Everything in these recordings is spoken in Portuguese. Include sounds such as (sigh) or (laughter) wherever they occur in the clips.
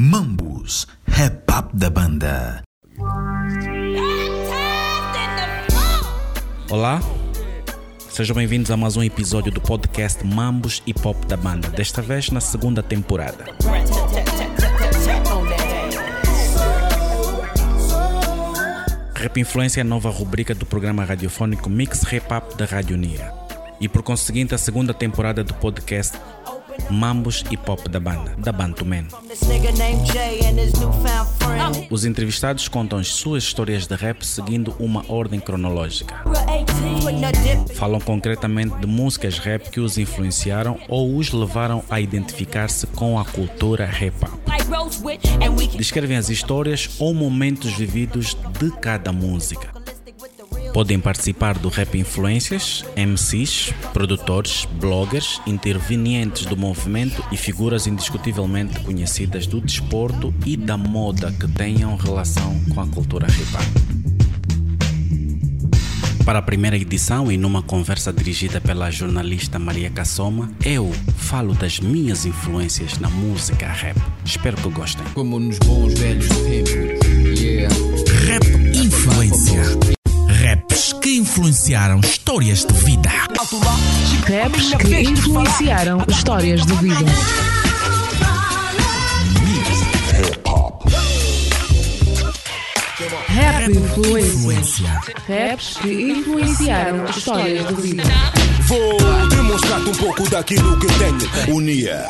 Mambus, rap up da banda. Olá, sejam bem-vindos a mais um episódio do podcast Mambos e Pop da banda, desta vez na segunda temporada. Rap Influência é a nova rubrica do programa radiofônico Mix Rap Up da Rádio Nira. E por conseguinte, a segunda temporada do podcast Mambos e Pop da banda, da Bantuman. Os entrevistados contam as suas histórias de rap seguindo uma ordem cronológica. Falam concretamente de músicas rap que os influenciaram ou os levaram a identificar-se com a cultura rap. Descrevem as histórias ou momentos vividos de cada música. Podem participar do Rap Influências, MCs, produtores, bloggers, intervenientes do movimento e figuras indiscutivelmente conhecidas do desporto e da moda que tenham relação com a cultura hip para a primeira edição e numa conversa dirigida pela jornalista Maria Cassoma, eu falo das minhas influências na música rap. Espero que gostem. Como nos bons velhos tempos. Yeah. Rap Influência. Raps que influenciaram histórias de vida. Raps que influenciaram histórias de vida. Rap influência. Raps que influenciaram histórias de vida. Vou demonstrar-te um pouco daquilo que tenho. Unia.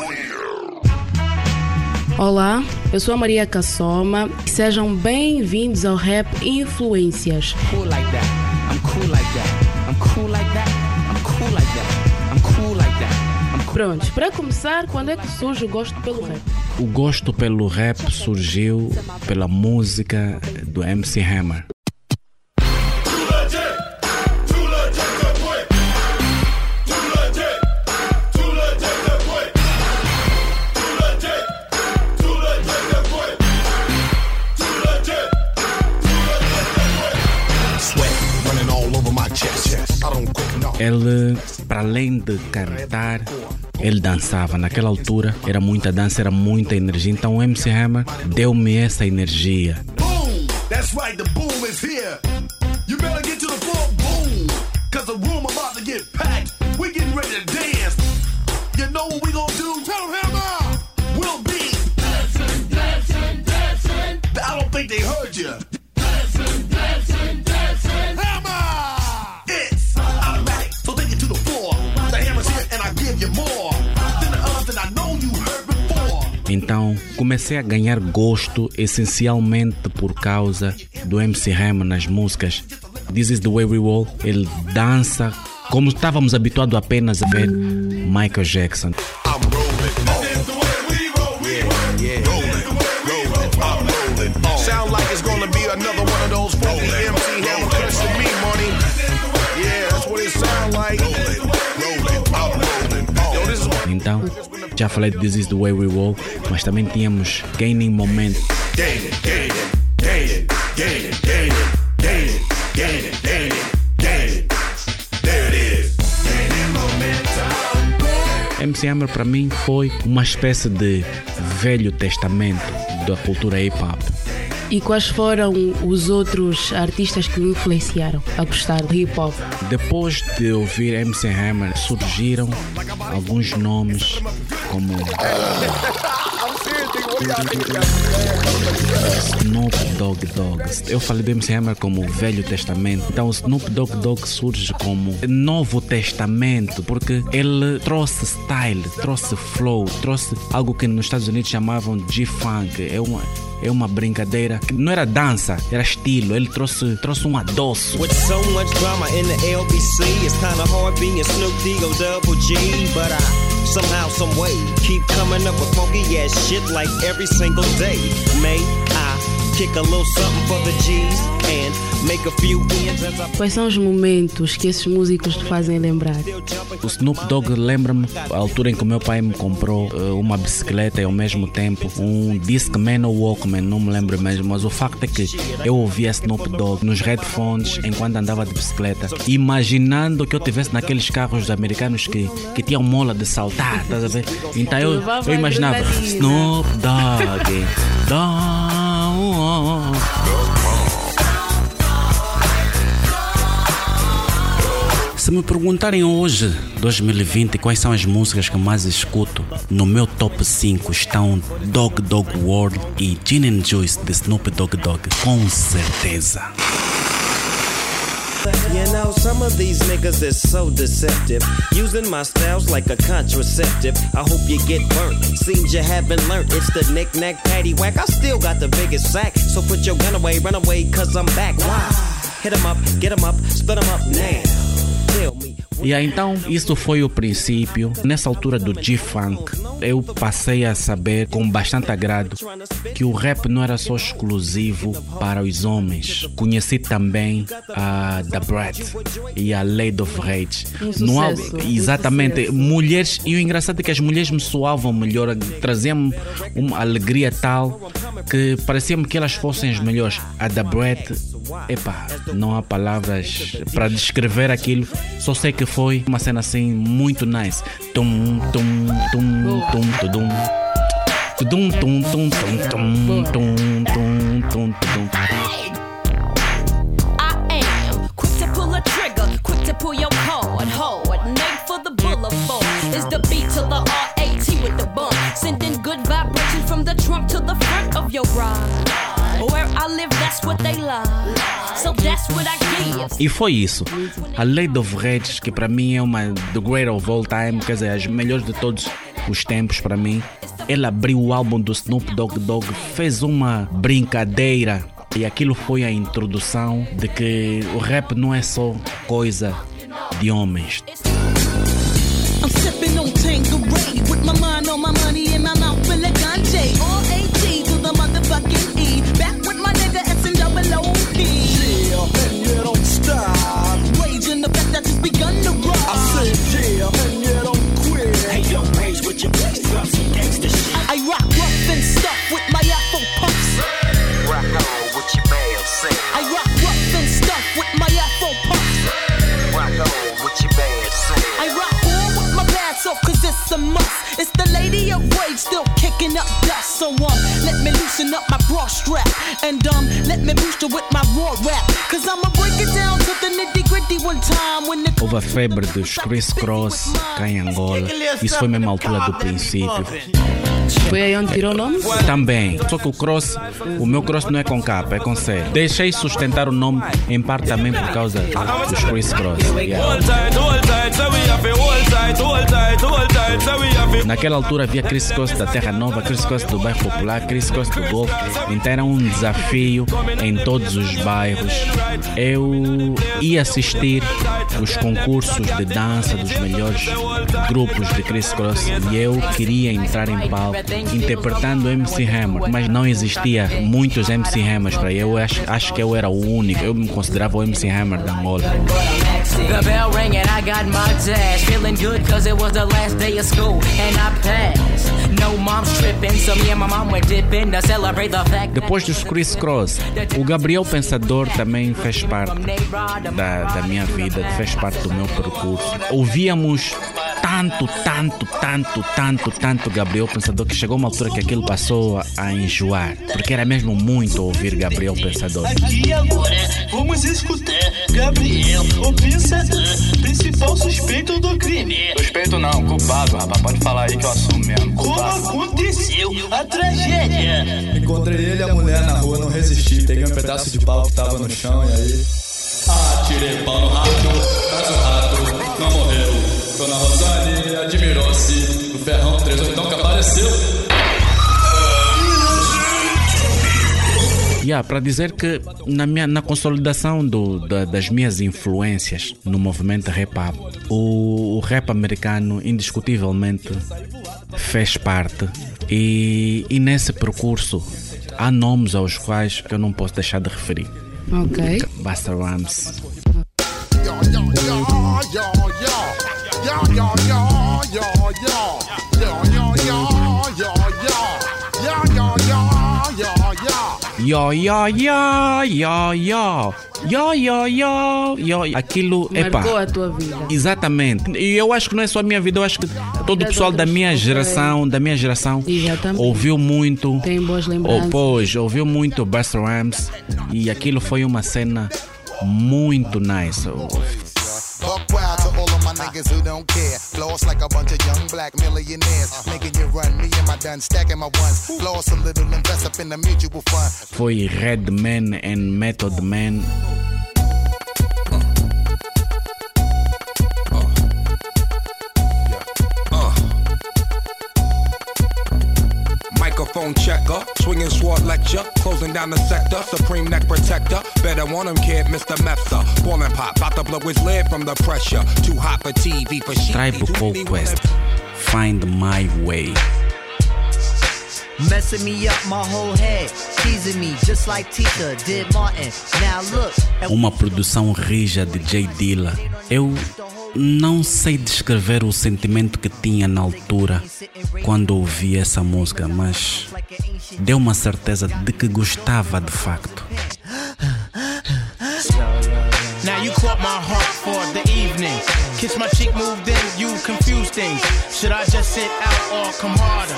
Olá, eu sou a Maria Cassoma e sejam bem-vindos ao Rap Influências. Cool like that. I'm cool like that. I'm cool like that. I'm cool like that. I'm cool like that. I'm cool. Prontos, para começar, quando é que surge o gosto pelo rap? O gosto pelo rap surgiu pela música do MC Hammer. Ele, para além de cantar, ele dançava. Naquela altura era muita dança, era muita energia. Então o MC Hammer deu-me essa energia. Boom! That's right, the boom is here. You better get to the floor, boom! Cause the room about to get packed. We getting ready to dance. You know what we gonna comecei a ganhar gosto essencialmente por causa do MC Hammer nas músicas. This is the way we roll. Ele dança como estávamos habituados apenas a ver Michael Jackson. Já falei de This Is The Way We Roll, mas também tínhamos Gaining Moment. Momentum. MC Hammer para mim foi uma espécie de velho testamento da cultura hip hop. E quais foram os outros artistas que o influenciaram a gostar do hip hop? Depois de ouvir MC Hammer, surgiram alguns nomes como Snoop Dogg Dogg. Eu falei do MC Hammer como Velho Testamento. Então o Snoop Dogg Dogg surge como Novo Testamento, porque ele trouxe style, trouxe flow, trouxe algo que nos Estados Unidos chamavam de funk. É uma é uma brincadeira que não era dança, era estilo. Ele trouxe trouxe um adoço. With so much drama in the LBC, it's kinda hard being Snoop D-O double G. But I somehow, some way keep coming up with funky ass shit like every single day. May I Quais são os momentos que esses músicos te fazem lembrar? O Snoop Dogg lembra-me a altura em que o meu pai me comprou eh, uma bicicleta e ao mesmo tempo um Discman ou Walkman, não me lembro mesmo, mas o facto é que eu ouvia Snoop Dogg nos headphones enquanto andava de bicicleta, imaginando que eu tivesse naqueles carros americanos que, que tinham mola de saltar, estás a ver? Então eu, eu imaginava. Snoop Dogg, Dogg. Se me perguntarem hoje, 2020, quais são as músicas que mais escuto, no meu top 5 estão Dog Dog World e Gin and Juice de Snoop Dogg Dogg, com certeza. You know, some of these niggas is so deceptive. Using my styles like a contraceptive. I hope you get burnt. Seems you haven't learned. It's the knick-knack, paddywhack. I still got the biggest sack. So put your gun away, run away, cause I'm back. Why? Hit 'em up, get 'em up, split 'em up now. E aí, então, isso foi o princípio. Nessa altura do G-Funk, eu passei a saber com bastante agrado que o rap não era só exclusivo para os homens. Conheci também a The Brat e a Lady of Rage. Um um exatamente, sucesso. mulheres, e o engraçado é que as mulheres me soavam melhor, traziam uma alegria tal que parecia-me que elas fossem as melhores. A The Brat, epá, não há palavras para descrever aquilo, só sei que foi uma cena assim muito nice. Tum, tum, tum, tum, tudum. Tudum, tum, tum, tum, tum, tum, tum, tum, tudum. Quick to pull a quick to your card, hard. Made for the boulevard. Is the beat to the R-A-T with the bump. Sending good vibrations from the trunk to the front of your ride. Where I live, that's what they love. So that's what I give. E foi isso. A Lady of Rage, que para mim é uma the great of all time, quer dizer, as melhores de todos os tempos para mim. Ela abriu o álbum do Snoop Dogg Dogg, fez uma brincadeira e aquilo foi a introdução de que o rap não é só coisa de homens. I'm sipping on with my mind on my money and my mouth full of ganja. Still kicking up dust. So let me loosen up my bra strap. And um, let me boost it with my raw rap. Cause I'ma break it down to the nitty Houve a febre dos Chris Cross cá em Angola. Isso foi mesmo a altura do princípio. Foi aí onde tirou o nome? Também. Só que o cross, o meu cross não é com capa, é com C. Deixei sustentar o nome em parte também por causa dos Chris Cross. Yeah. Naquela altura havia Chris Cross da Terra Nova, Chris Cross do bairro Popular, Chris Cross do Golfo. Então era um desafio em todos os bairros. Eu ia assistir os concursos de dança dos melhores grupos de Chris Cross e eu queria entrar em palco interpretando MC Hammer, mas não existia muitos MC Hammers para eu. Acho, acho que eu era o único. Eu me considerava o MC Hammer da Angola. The bell rang and I got my dash. Feeling good cause it was the last day of school and I passed. No mom's tripping, so me and my mom went dipping to celebrate the fact Depois dos Chris Cross, o Gabriel Pensador também fez parte da, da minha vida, fez parte do meu percurso. Ouvíamos tanto, tanto, tanto, tanto, tanto Gabriel Pensador que chegou uma altura que aquilo passou a, enjoar, porque era mesmo muito ouvir Gabriel Pensador. E agora vamos escutar Gabriel, o pensador, principal suspeito do crime. Suspeito não, culpado, rapaz. Pode falar aí que eu assumo mesmo. Como Culpado. aconteceu a tragédia? Encontrei ele e a mulher na rua, não resisti. Peguei um pedaço de pau que tava no chão e aí. Ah, tirei pau no rato, mas o rato não morreu. Dona Rosane admirou-se. O ferrão 38 que apareceu. Yeah, para dizer que na, minha, na consolidação do, da- das minhas influências no movimento rap o, o rap americano indiscutivelmente fez parte e, e nesse percurso há nomes aos quais eu não posso deixar de referir. Ok. Busta Rhymes, Yo, yo, yo, yo, yo. Yo, yo, yo, yo. Aquilo, epa. Marcou a tua vida. Exatamente. E eu acho que não é só a minha vida, eu acho que todo o pessoal da minha geração, da minha geração, ouviu muito. Tem boas lembranças. pois, ouviu muito Busta Rhymes e aquilo foi uma cena muito nice. Niggas who don't care. Floss like a bunch of young black millionaires. Uh-huh. Making you run, me and my done stacking my ones. Floss a little, invest up in the mutual fund. Foi Redman and Method Man. Microphone checker, swinging sword lecture, closing down the sector, supreme neck protector. Better want him, kid, Mr. Mepsa. Ballin' pop, about to blow his lid from the pressure. Too hot for TV, for shit. Tribe Called Quest. Find My Way. Messing me up my whole head, teasing me just like Tita did Martin. Now look, Uma produção rija de J Dilla. Eu não sei descrever o sentimento que tinha na altura quando ouvi essa música, mas deu uma certeza de que gostava de facto. Now you caught my heart for the evening. Kiss my cheek, moved in, you confuse things. Should I just sit out or come harder?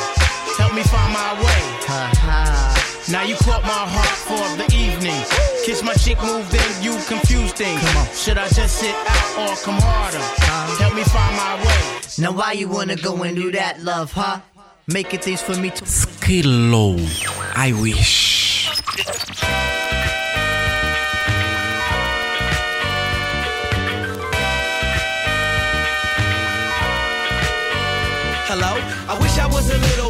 Help me find my way. Now you caught my heart for the evening. Kiss my cheek, moved in, you confuse things. Should I just sit out or come harder? Help me find my way. now why you wanna go and do that, love, huh? Making things for me to Kilo, I wish. Hello? I wish I was a little bit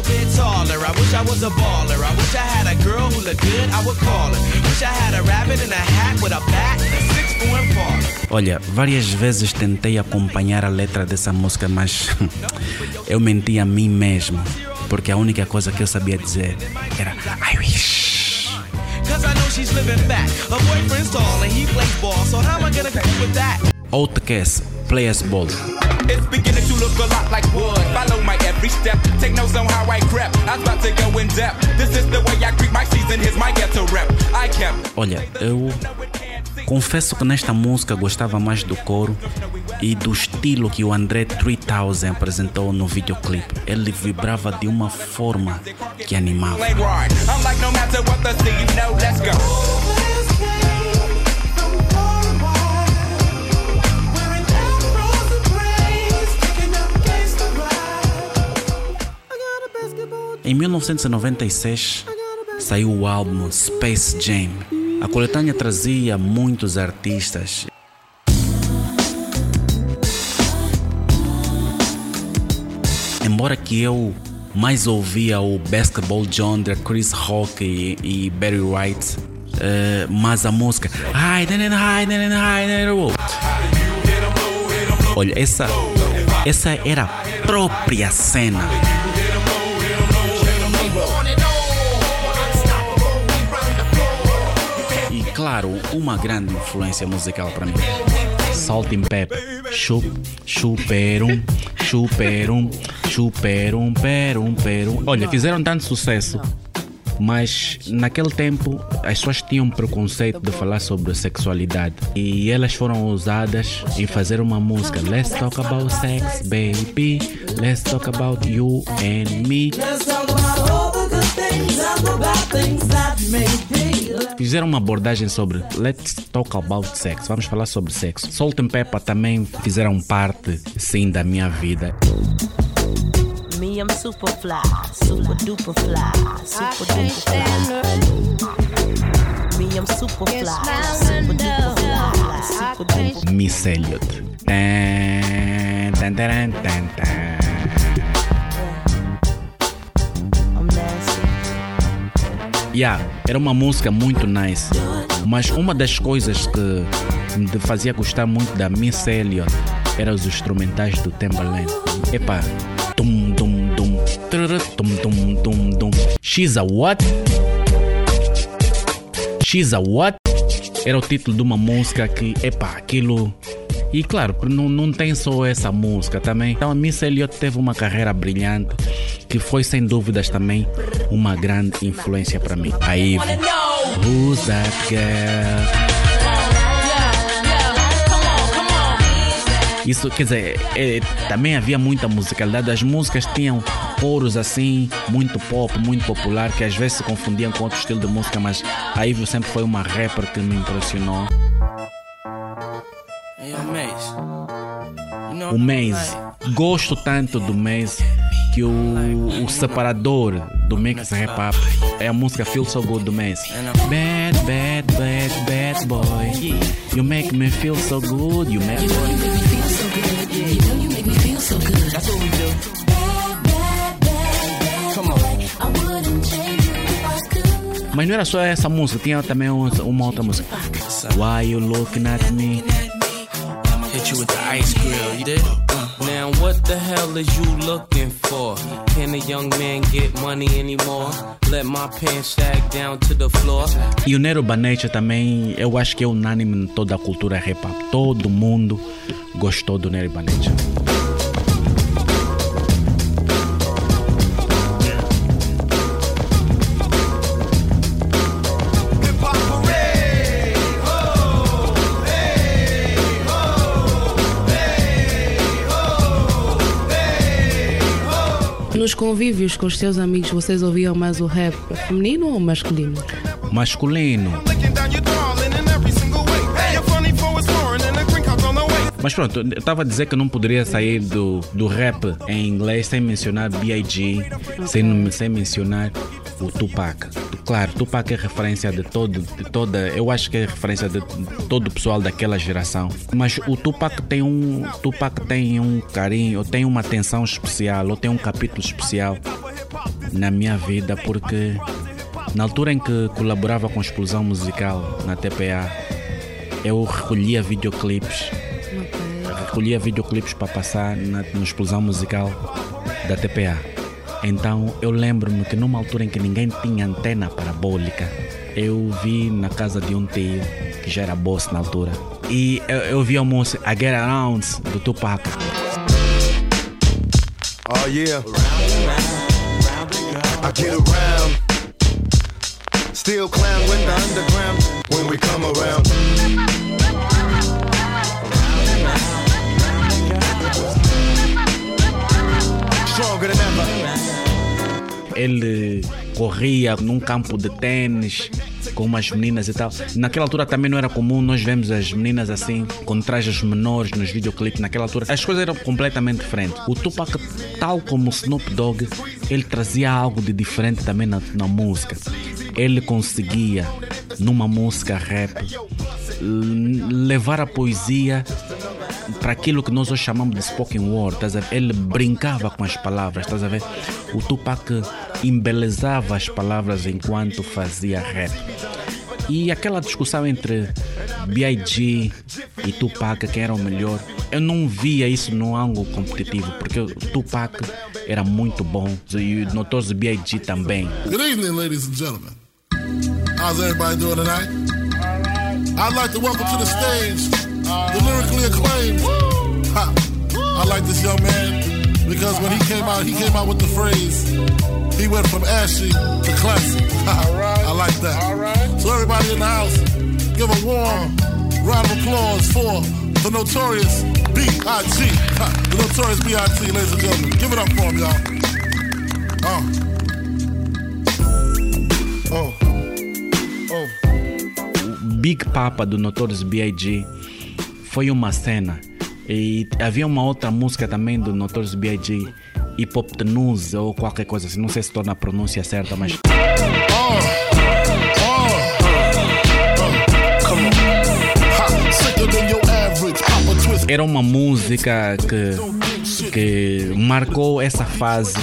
taller. I wish I was a baller. I wish I had a girl who looked good, I would call her. Wish I had a rabbit in a hat with a bat and a six four parlor. Olha, várias vezes tentei acompanhar a letra dessa música, mas (laughs) eu menti a mim mesmo, porque a única coisa que eu sabia dizer era I wish. Know Players Ball. It's beginning to look a lot like wood. Follow my every step. Take notes on how I crept. I was about to go in depth. This is the way I greet my season. Here's my ghetto. I kept. Olha, eu confesso que nesta música gostava mais do coro e do estilo que o André 3000 apresentou no videoclipe. Ele vibrava de uma forma que animava. Em 1996 saiu o álbum Space Jam. A coletânea trazia muitos artistas. Embora que eu mais ouvia o Basketball John, Chris Rock e, e Barry White, eh, mas a música. Olha, essa, essa era a própria cena. Claro, uma grande influência musical para mim. Salt and Pepper, chup, chuperum, chuperum, chuperum, perum, perum. Olha, fizeram tanto sucesso, mas naquele tempo as pessoas tinham preconceito de falar sobre sexualidade e elas foram usadas em fazer uma música. Let's talk about sex, baby. Let's talk about you and me. Let's talk about all the good things and the bad things that may be. Fizeram uma abordagem sobre Let's Talk About Sex. Vamos falar sobre sexo. Salt and Pepper também fizeram parte, sim, da minha vida. Me, I'm super fly, super duper fly, super duper fly. Me, I'm super fly, super duper fly, super duper Miss Elliot. Tan, tan, taran, tan, tan. Yeah, era uma música muito nice. Mas uma das coisas que me fazia gostar muito da Miss Elliot eram os instrumentais do Timbaland. Epa, tum tum tum, trrr, tum tum tum tum. She's a what? She's a what? Era o título de uma música que, epa, aquilo. E claro, não, não tem só essa música também. Então a Miss Elliot teve uma carreira brilhante que foi sem dúvidas também uma grande influência para mim. A Eve. Who's that girl? Isso quer dizer, é, também havia muita musicalidade. As músicas tinham coros assim, muito pop, muito popular, que às vezes se confundiam com outro estilo de música, mas a Ivy sempre foi uma rapper que me impressionou. O Maze. Gosto tanto do Maze que o, o separador do mix rap up é a música Feel So Good do Maze. Bad, bad, bad, bad boy. You make me feel so good. You make me feel so good. You know you make me feel so good. That's what we do. Mas não era só essa música, tinha também uma outra música. Why you looking at me? Hit you with the ice grill, you did? Now what the hell is you looking for? Can a young man get money anymore? Let my pants sag down to the floor. E o Nero Banecha também, eu acho que é unânime em toda a cultura hip hop. Todo mundo gostou do Nero Banecha. Convívios com os seus amigos, vocês ouviam mais o rap feminino ou masculino? Masculino. Mas pronto, eu estava a dizer que não poderia sair do, do rap em inglês sem mencionar B.I.G., sem, sem mencionar o Tupac. Claro, Tupac é referência de todo, de toda, eu acho que é referência de todo o pessoal daquela geração. Mas o Tupac tem um, Tupac tem um carinho, ou tem uma atenção especial, ou tem um capítulo especial na minha vida, porque na altura em que colaborava com a Explosão Musical na TPA, eu recolhia videoclipes recolhia videoclipes para passar na, na explosão musical da TPA. Então eu lembro-me que numa altura em que ninguém tinha antena parabólica, eu vi na casa de um tio que já era boss na altura. E eu, eu vi a música I Get Around do Tupac. Oh yeah. I get around. Still clown with the underground when we come around. Stronger than ever. Ele corria num campo de tênis com umas meninas e tal. Naquela altura também não era comum nós vemos as meninas assim, com trajes menores nos videoclipes. Naquela altura as coisas eram completamente diferentes. O Tupac, tal como o Snoop Dogg, ele trazia algo de diferente também na, na música. Ele conseguia, numa música rap, levar a poesia para aquilo que nós hoje chamamos de spoken word, estás a ver? Ele brincava com as palavras, estás a ver? O Tupac embelezava as palavras enquanto fazia rap. E aquela discussão entre B.I.G. e Tupac, quem era o melhor, eu não via isso no ângulo competitivo, porque Tupac era muito bom e o notoso B.I.G. também. Good evening, ladies and gentlemen. How's everybody doing tonight? I'd like to welcome to the stage the lyrically acclaimed. Ha. I like this young man because when he came out, he came out with the phrase, he went from ashy to classy. (laughs) I like that. So everybody in the house, give a warm round of applause for the notorious B.I.G. The notorious B.I.G., ladies and gentlemen. Give it up for him, y'all. Oh. Big Papa do Notorious B.I.G. foi uma cena. E havia uma outra música também do Notorious B.I.G. Hip Hop News ou qualquer coisa assim. Não sei se torna a pronúncia certa, mas. Era uma música que, que marcou essa fase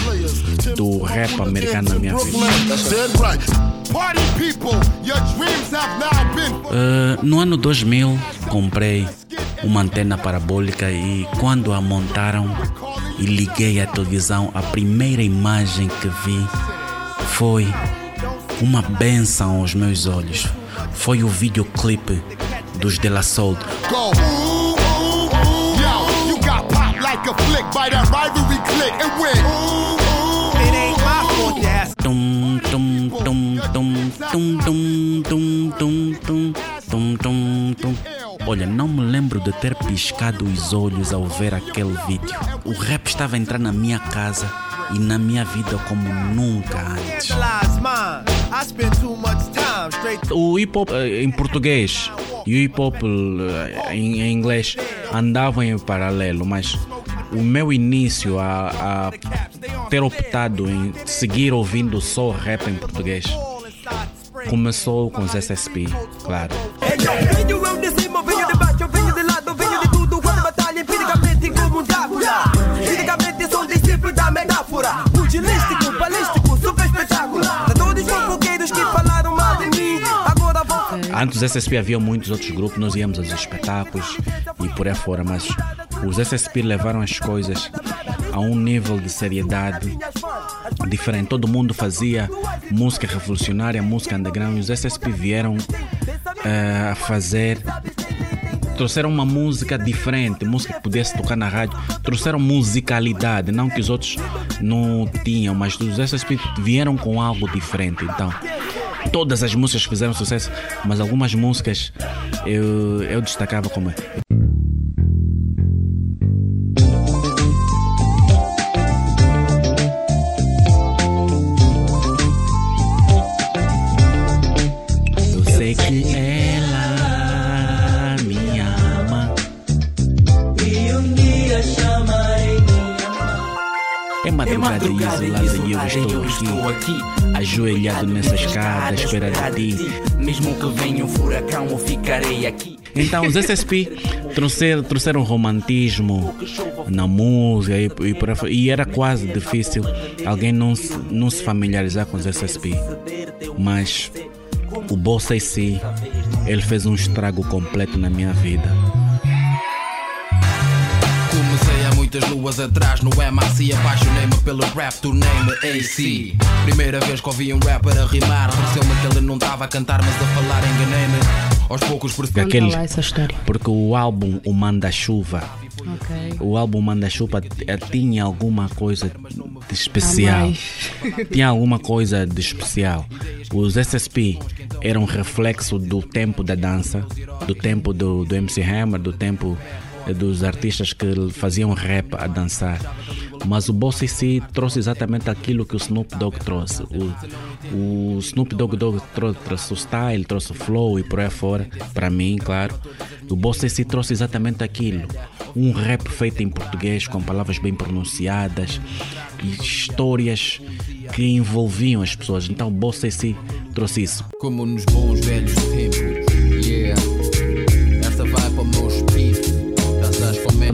do rap americano na minha vida. Ah, no ano 2000 comprei uma antena parabólica e quando a montaram e liguei a televisão, a primeira imagem que vi foi uma benção aos meus olhos. Foi o videoclipe dos De La Soul. Tum, tum, tum tum, tum, tum, tum, tum, tum, tum, tum. Olha, não me lembro de ter piscado os olhos ao ver aquele vídeo. O rap estava a entrar na minha casa e na minha vida como nunca antes. O hip hop eh, em português e o hip hop eh, em, inglês andavam em paralelo, mas o meu início a, a ter optado em seguir ouvindo só rap em português Começou com os SSP, claro. Antes dos SSP havia muitos outros grupos, nós íamos aos espetáculos e por aí fora, mas os SSP levaram as coisas a um nível de seriedade diferente. Todo mundo fazia música revolucionária, música underground, e os SSP vieram eh, a fazer. Trouxeram uma música diferente, música que pudesse tocar na rádio. Trouxeram musicalidade, não que os outros não tinham, mas os SSP vieram com algo diferente. Então, todas as músicas fizeram sucesso, mas algumas músicas eu, eu destacava como que ela me ama. E um dia chamarei É madrugada e isolada e eu estou aqui, ajoelhado nessa escada, à espera de ti. Mesmo que venha um furacão, eu ficarei aqui. Então, os SSP trouxeram, trouxeram romantismo na música e, e, e era quase difícil alguém não se, não se familiarizar com os SSP. Mas o Bossa em si, ele fez um estrago completo na minha vida. Comecei há muitas luas atrás no MAC Apaixonei-me pelo rap, tornei-me AC Primeira vez que ouvi um rapper a rimar Pareceu-me que ele não estava a cantar mas a falar enganei-me. Aos poucos percebi Aquele, porque o álbum O Manda-Chuva, Ok. o álbum Manda-Chuva eh, tinha alguma coisa de especial. (laughs) tinha alguma coisa de especial. Os SSP eram reflexo do tempo da dança, do tempo do, do MC Hammer, do tempo eh, dos artistas que faziam rap a dançar. Mas o em si trouxe exatamente aquilo que o Snoop Dogg trouxe. O, o Snoop Dogg, Dogg trou- trouxe o style, trouxe o flow e por aí fora, para mim, claro. O em si trouxe exatamente aquilo. Um rap feito em português, com palavras bem pronunciadas e histórias que envolviam as pessoas. Então o em si trouxe isso. Como nos bons velhos tempos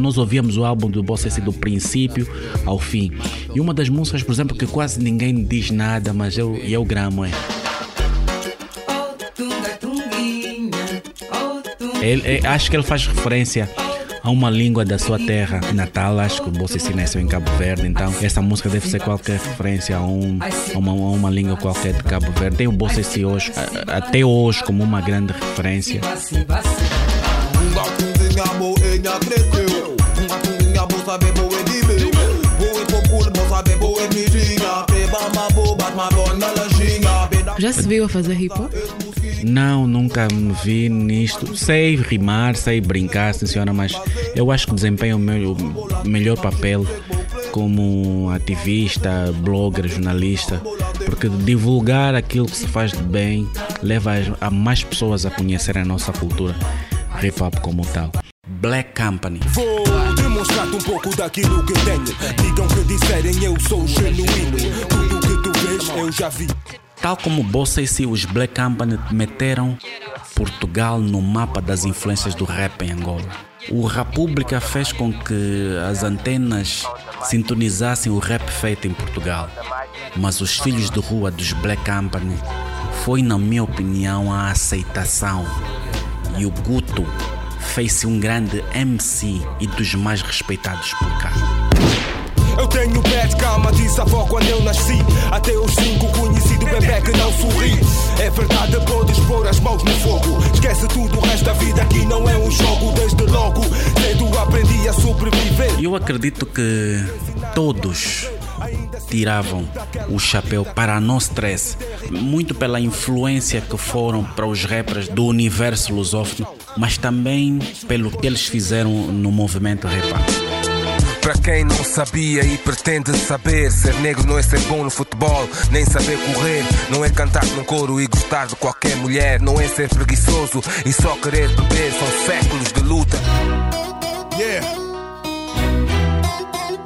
Nós ouvíamos o álbum do Bossa si do princípio ao fim. E uma das músicas, por exemplo, que quase ninguém diz nada, mas eu, eu gramo é. Ele, é, acho que ele faz referência a uma língua da sua terra natal. Acho que o Bossa em si nasceu em Cabo Verde, então essa música deve ser qualquer referência a, um, a uma, a uma língua qualquer de Cabo Verde. Tem o Bossa em si hoje, a- até hoje, como uma grande referência. Já se viu a fazer hip hop? Não, nunca me vi nisto. Sei rimar, sei brincar, sim senhora, mas eu acho que desempenho o meu o melhor papel como ativista, blogger, jornalista, porque divulgar aquilo que se faz de bem leva a mais pessoas a conhecerem a nossa cultura hip hop como tal. Black Company. Vou demonstrar-te um pouco daquilo que tenho. Digam que disserem, eu sou genuíno. Tudo que tu vês, eu já vi. Tal como Bossa e os Black Company meteram Portugal no mapa das influências do rap em Angola. O República fez com que as antenas sintonizassem o rap feito em Portugal. Mas os filhos de rua dos Black Company foi, na minha opinião, a aceitação. E o Guto fez-se um grande MC e dos mais respeitados por cá. Eu tenho pé de cama, disse a avó quando eu nasci. Até os cinco conhecido bebê que não sorri. É verdade, podes pôr as mãos no fogo. Esquece tudo, o resto da vida aqui não é um jogo. Desde logo, cedo aprendi a sobreviver. Eu acredito que todos tiravam o chapéu para não stress, muito pela influência que foram para os rappers do universo lusófono, mas também pelo que eles fizeram no movimento rap. Quem não sabia e pretende saber, ser negro não é ser bom no futebol, nem saber correr, não é cantar num coro e gostar de qualquer mulher, não é ser preguiçoso e só querer beber, são séculos de luta. Yeah.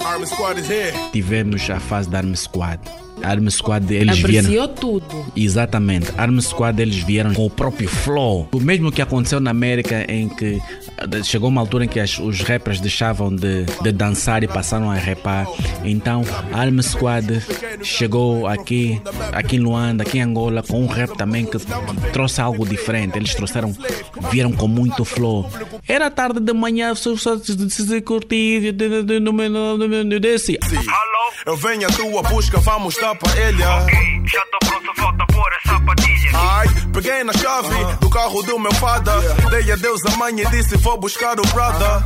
Army Squad is here. Tivemos a fase da Army Squad. A Army Squad eles Apreciou vieram. tudo. Exatamente. Army Squad eles vieram com o próprio flow. O mesmo que aconteceu na América em que eh, chegou uma altura em que as- os rappers deixavam de, de dançar e passaram a rapar. Então a Army Squad chegou aqui, aqui em Luanda, aqui em Angola, com um rap também que trouxe algo diferente. Eles trouxeram, vieram com muito flow. Era tarde de manhã, só se curtir, de- de- Eu venho à tua busca, vamos dar pra ele. Já tô pronto, volta por essa peguei na chave do carro do meu fada. Dei adeus à mãe e disse: Vou buscar o brother.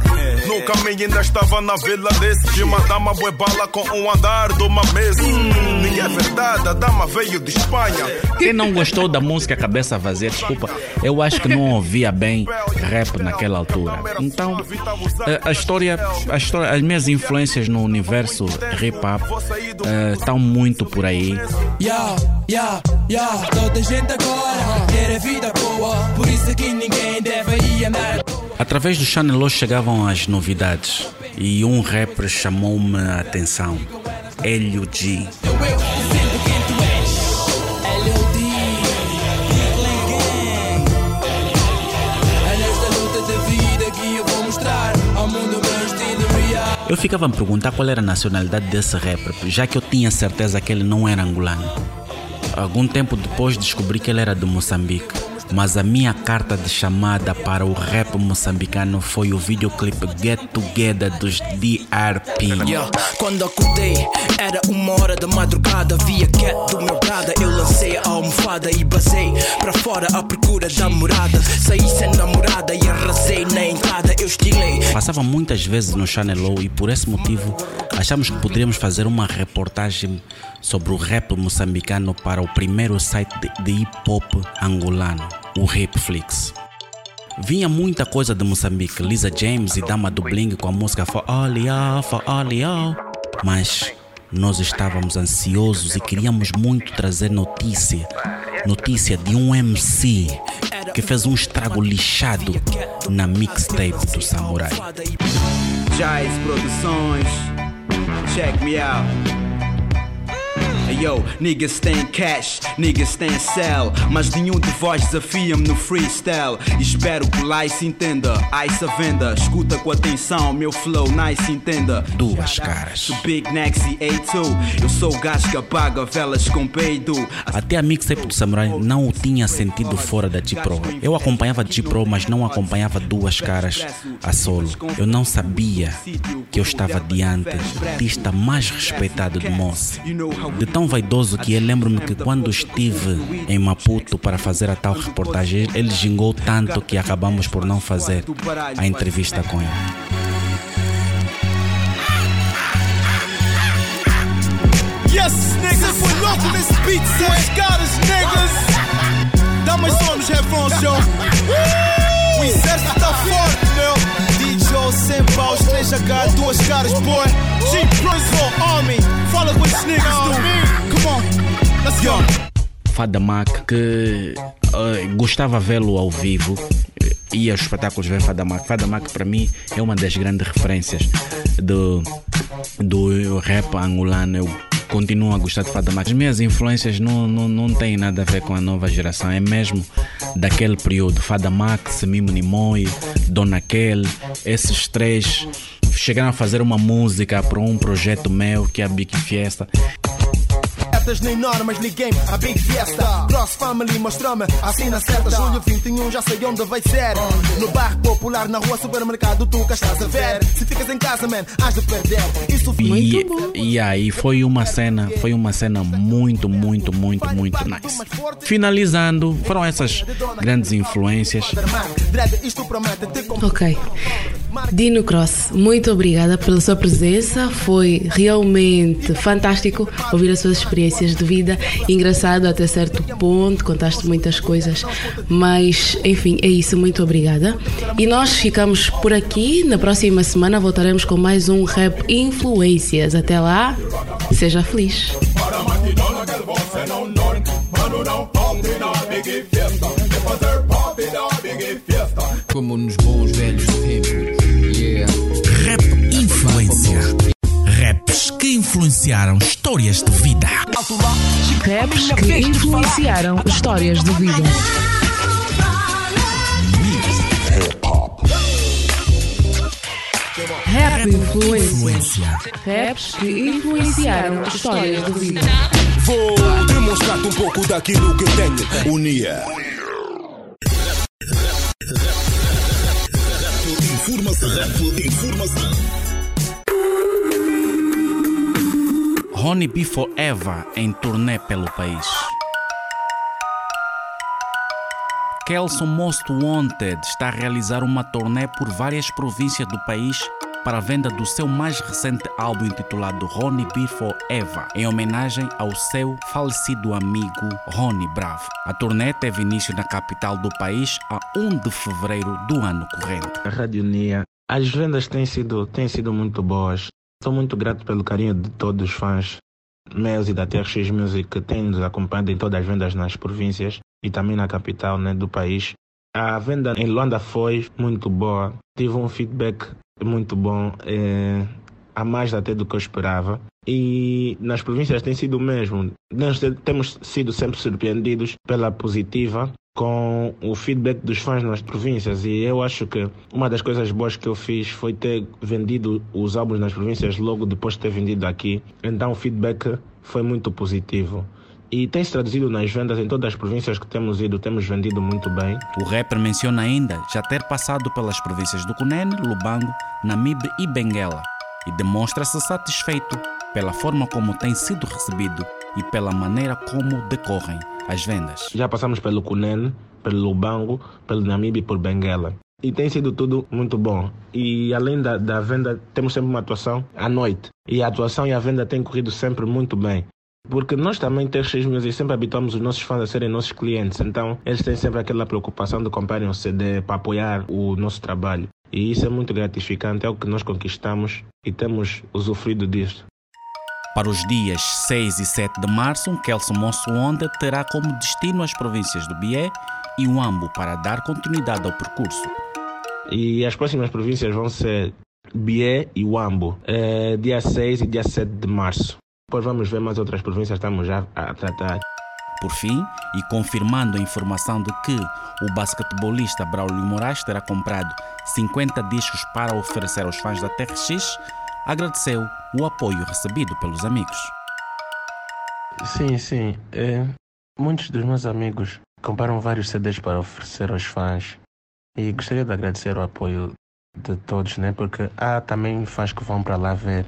No caminho ainda estava na vila desse. De uma dama boi bala com um andar de uma mesa. Ninguém é verdade, a dama veio de Espanha. Quem não gostou da música Cabeça Vazia, desculpa, eu acho que não ouvia bem rap naquela altura. Então, a, a história, a história, as minhas influências no universo hip hop eh, estão muito por aí. Ya, ya, ya, toda gente agora quer a vida boa, por isso aqui ninguém deve ir andar. Através do Channel chegavam as novidades e um rapper chamou-me a atenção, Hélio G. É. Eu ficava a me perguntar qual era a nacionalidade desse rapper, já que eu tinha certeza que ele não era angolano. Algum tempo depois descobri que ele era de Moçambique, mas a minha carta de chamada para o rap moçambicano foi o videoclipe Get Together dos DRP. Yeah, Quando acordei, era uma hora da madrugada. Via cat do meu brada. Eu lancei a almofada e basei para fora à procura da morada. Saí sem namorada e arrasei na entrada. Eu estilei. Passava muitas vezes no Channel O e por esse motivo achamos que poderíamos fazer uma reportagem sobre o rap moçambicano para o primeiro site de hip hop angolano, o Rapflix. Vinha muita coisa de Moçambique, Lisa James e Dama do Bling com a música For All Y'all, For All Y'all. Mas nós estávamos ansiosos e queríamos muito trazer notícia, notícia de um MC que fez um estrago lixado na mixtape do Samurai. Jais Produções, check me out. Yo, niggas tem cash, niggas tem cell Mas nenhum de vós desafia-me no freestyle espero que lá se entenda, ice a venda Escuta com atenção, meu flow nice entenda Duas caras Big Nexi A2 Eu sou o gajo que apaga velas com peido Até a mixtape do Samurai não o tinha sentido fora da G-Pro. Eu acompanhava G-Pro, mas não acompanhava duas caras a solo. Eu não sabia que eu estava diante do artista mais respeitado do Moça. De tão vaidoso que eu lembro-me que quando estive em Maputo para fazer a tal reportagem, ele gingou tanto que acabamos por não fazer a entrevista com ele. Yes, niggas, foi louco nesse beat, seus caras, niggas. Dá mais som nos refrões, Joe. O exército tá forte, meu. Sempre aos 3H, duas caras, boy. G Pro Army, fala com esses niggas, do. Come on, let's go. Fada Mac, que eh, gostava vê-lo ao vivo, eh, ia aos espetáculos ver Fada Mac. Fada Mac, para mim, é uma das grandes referências do, do rap angolano. Eu continuo a gostar de Fada Mac. As minhas influências não, não, não têm nada a ver com a nova geração, é mesmo daquele período. Fada Max, Mimo Nimoy, Dona Kel, esses três chegaram a fazer uma música para um projeto meu que é a Big Fiesta. Certas nem normas, a Big Fiesta. Cross Family mostrou-me a cena certa. Julho 21, já sei onde vai ser. No bairro popular, na rua, supermercado, tu cá estás a ver. Se ficas em casa, man, has de perder. Isso E, e aí foi uma cena, foi uma cena muito, muito, muito, muito nice. Finalizando, foram essas grandes influências. Ok. Dino Cross, muito obrigada pela sua presença. Foi realmente fantástico ouvir as suas experiências de vida. Engraçado até certo ponto, contaste muitas coisas. Mas, enfim, é isso. Muito obrigada. E nós ficamos por aqui. Na próxima semana voltaremos com mais um Rap Influências. Até lá, seja feliz. Como nos bons velhos tempos. Que influenciaram histórias de vida. Raps que influenciaram histórias de vida. Rap Influência. Raps que influenciaram histórias de vida. Vou demonstrar-te um pouco daquilo que tenho. Unia. Informação. Ronnie B Forever em turnê pelo país. Kelson Most Wanted está a realizar uma turnê por várias províncias do país para a venda do seu mais recente álbum intitulado Ronnie B Forever, em homenagem ao seu falecido amigo Ronnie Bravo. A turnê teve início na capital do país a 1 de fevereiro do ano corrente. A Rádio Nia, as vendas têm sido, têm sido muito boas. Estou muito grato pelo carinho de todos os fãs meus e da TRX Music que têm nos acompanhado em todas as vendas nas províncias e também na capital né, do país. A venda em Luanda foi muito boa, tive um feedback muito bom, é, a mais até do que eu esperava. E nas províncias tem sido o mesmo. Nós te- temos sido sempre surpreendidos pela positiva com o feedback dos fãs nas províncias e eu acho que uma das coisas boas que eu fiz foi ter vendido os álbuns nas províncias logo depois de ter vendido aqui. Então o feedback foi muito positivo. E tem se traduzido nas vendas em todas as províncias que temos ido, temos vendido muito bem. O rapper menciona ainda já ter passado pelas províncias do Cunene, Lubango, Namibe e Benguela e demonstra-se satisfeito pela forma como tem sido recebido e pela maneira como decorrem as vendas. Já passamos pelo Cunene, pelo Lubango, pelo Namibe e por Benguela. E tem sido tudo muito bom. E além da, da venda, temos sempre uma atuação à noite. E a atuação e a venda têm corrido sempre muito bem. Porque nós também, TRX Music, sempre habituamos os nossos fãs a serem nossos clientes. Então, eles têm sempre aquela preocupação de comprarem um CD para apoiar o nosso trabalho. E isso é muito gratificante, é o que nós conquistamos e temos usufruído disso. Para os dias 6 e 7 de março, Kelson Monso Onda terá como destino as províncias do Bié e Uambo para dar continuidade ao percurso. E as próximas províncias vão ser Bié e Uambo, eh, dia 6 e dia 7 de março. Depois vamos ver mais outras províncias, estamos já a tratar. Por fim, e confirmando a informação de que o basquetebolista Braulio Moraes terá comprado 50 discos para oferecer aos fãs da TRX, agradeceu o apoio recebido pelos amigos. Sim, sim. é, muitos dos meus amigos compraram vários CDs para oferecer aos fãs. E gostaria de agradecer o apoio de todos, né? Porque há também fãs que vão para lá ver,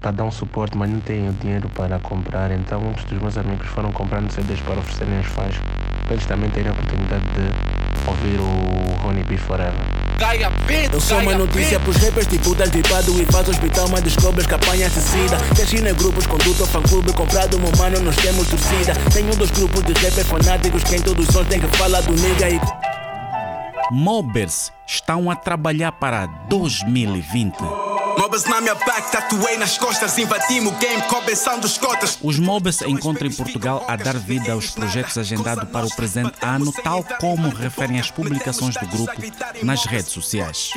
para dar um suporte, mas não têm o dinheiro para comprar. Então muitos dos meus amigos foram comprando CDs para oferecerem aos fãs, para eles também terem a oportunidade de ouvir o Ronnie B Forever. Eu sou uma notícia pros rappers tipo das dripado e faz hospital, mas descobres que apanha acessida. Descina grupos, conduto, fã clube, comprado, meu mano, nós temos torcida. Tenho dois grupos de rappers fanáticos que em todos os sons tem que falar do nigga e. Mobbers estão a trabalhar para 2020. Mobbers na minha back, tatuei nas costas, invadimos o game, cobeção dos cotas. Os Mobbers encontram em Portugal a dar vida aos projetos agendados para o presente ano, tal como referem as publicações do grupo nas redes sociais.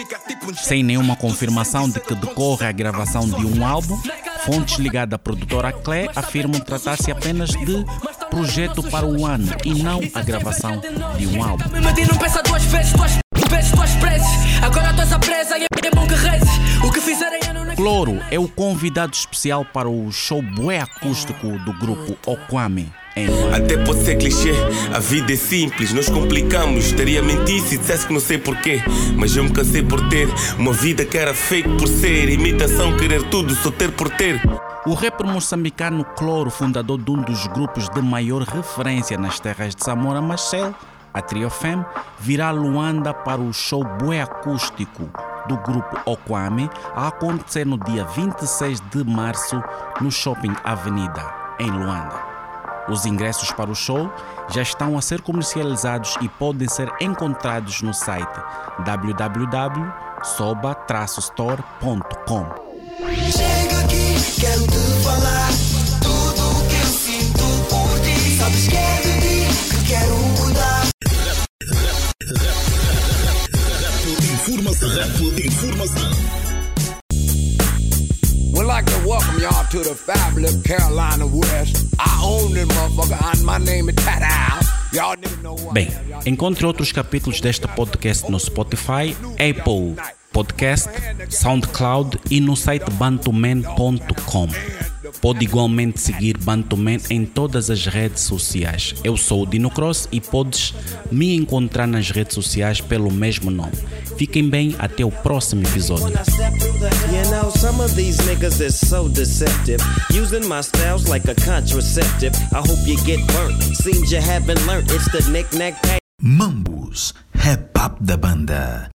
Sem nenhuma confirmação de que decorre a gravação de um álbum, fontes ligadas à produtora Clé afirmam tratar-se apenas de projeto para o ano e não a gravação de um álbum. Cloro é o convidado especial para o show bué acústico do grupo Okwame. Até pode ser clichê, a vida é simples, nós complicamos. Estaria a mentir se dissesse que não sei porquê. Mas eu me cansei por ter uma vida que era fake por ser, imitação, querer tudo, só ter por ter. O rapper moçambicano Cloro, fundador de um dos grupos de maior referência nas terras de Samora Machel, a Triofem, virá a Luanda para o show bué acústico do grupo Okwame a acontecer no dia 26 de março no Shopping Avenida, em Luanda. Os ingressos para o show já estão a ser comercializados e podem ser encontrados no site www.soba-store.com. Aqui, quero te falar tudo o que eu sinto por ti. Sabes que é de ti que quero cuidar. Informação, rap, informação. We'd like to welcome y'all to the fabulous Carolina West. I own this motherfucker, and my name is. Bem, encontre outros capítulos deste podcast no Spotify, Apple Podcast, SoundCloud e no site bantuman.com. Pode igualmente seguir Bantuman em todas as redes sociais. Eu sou o Dino Cross e podes me encontrar nas redes sociais pelo mesmo nome. Fiquem bem, até o próximo episódio. Mambus, rap up da banda.